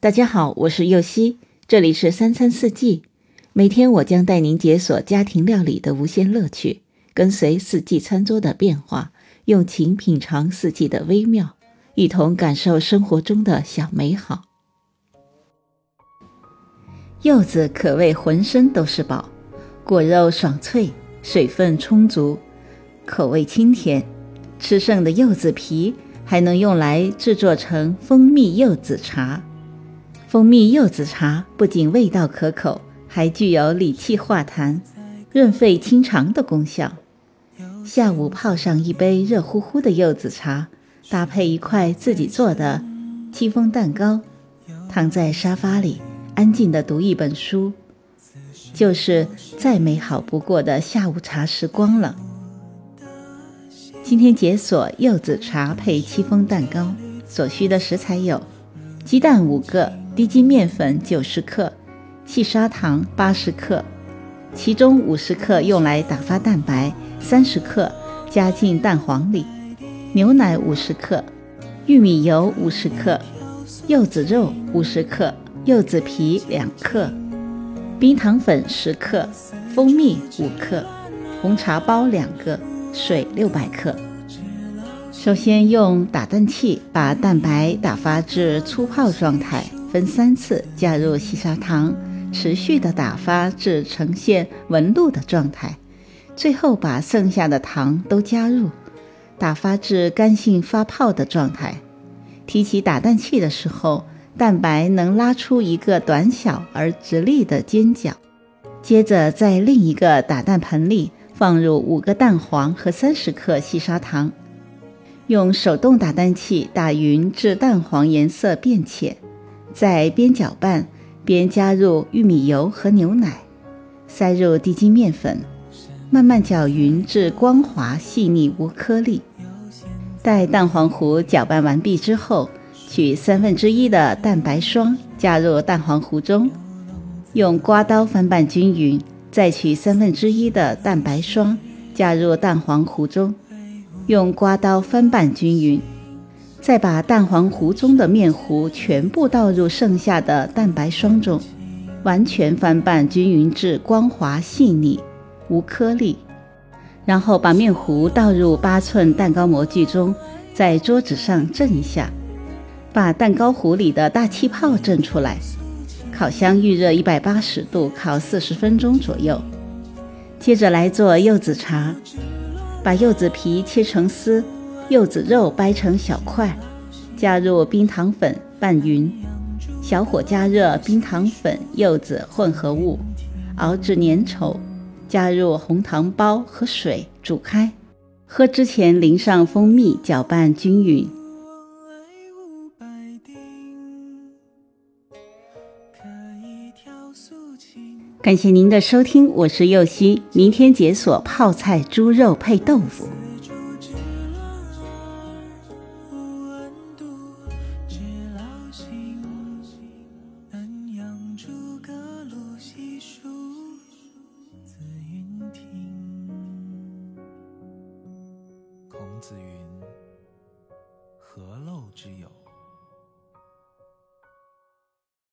大家好，我是右希，这里是三餐四季。每天我将带您解锁家庭料理的无限乐趣，跟随四季餐桌的变化，用情品尝四季的微妙，一同感受生活中的小美好。柚子可谓浑身都是宝，果肉爽脆，水分充足，口味清甜。吃剩的柚子皮还能用来制作成蜂蜜柚子茶。蜂蜜柚子茶不仅味道可口，还具有理气化痰、润肺清肠的功效。下午泡上一杯热乎乎的柚子茶，搭配一块自己做的戚风蛋糕，躺在沙发里安静地读一本书，就是再美好不过的下午茶时光了。今天解锁柚子茶配戚风蛋糕，所需的食材有：鸡蛋五个。低筋面粉九十克，细砂糖八十克，其中五十克用来打发蛋白，三十克加进蛋黄里，牛奶五十克，玉米油五十克，柚子肉五十克，柚子皮两克，冰糖粉十克，蜂蜜五克，红茶包两个，水六百克。首先用打蛋器把蛋白打发至粗泡状态。分三次加入细砂糖，持续的打发至呈现纹路的状态，最后把剩下的糖都加入，打发至干性发泡的状态。提起打蛋器的时候，蛋白能拉出一个短小而直立的尖角。接着在另一个打蛋盆里放入五个蛋黄和三十克细砂糖，用手动打蛋器打匀至蛋黄颜色变浅。在边搅拌边加入玉米油和牛奶，塞入低筋面粉，慢慢搅匀至光滑细腻无颗粒。待蛋黄糊搅拌完毕之后，取三分之一的蛋白霜加入蛋黄糊中，用刮刀翻拌均匀，再取三分之一的蛋白霜加入蛋黄糊中，用刮刀翻拌均匀。再把蛋黄糊中的面糊全部倒入剩下的蛋白霜中，完全翻拌均匀至光滑细腻无颗粒。然后把面糊倒入八寸蛋糕模具中，在桌子上震一下，把蛋糕糊里的大气泡震出来。烤箱预热一百八十度，烤四十分钟左右。接着来做柚子茶，把柚子皮切成丝。柚子肉掰成小块，加入冰糖粉拌匀，小火加热冰糖粉柚子混合物，熬至粘稠，加入红糖包和水煮开。喝之前淋上蜂蜜，搅拌均匀。感谢您的收听，我是右希，明天解锁泡菜猪肉配豆腐。细数紫云亭。孔子云何陋之有？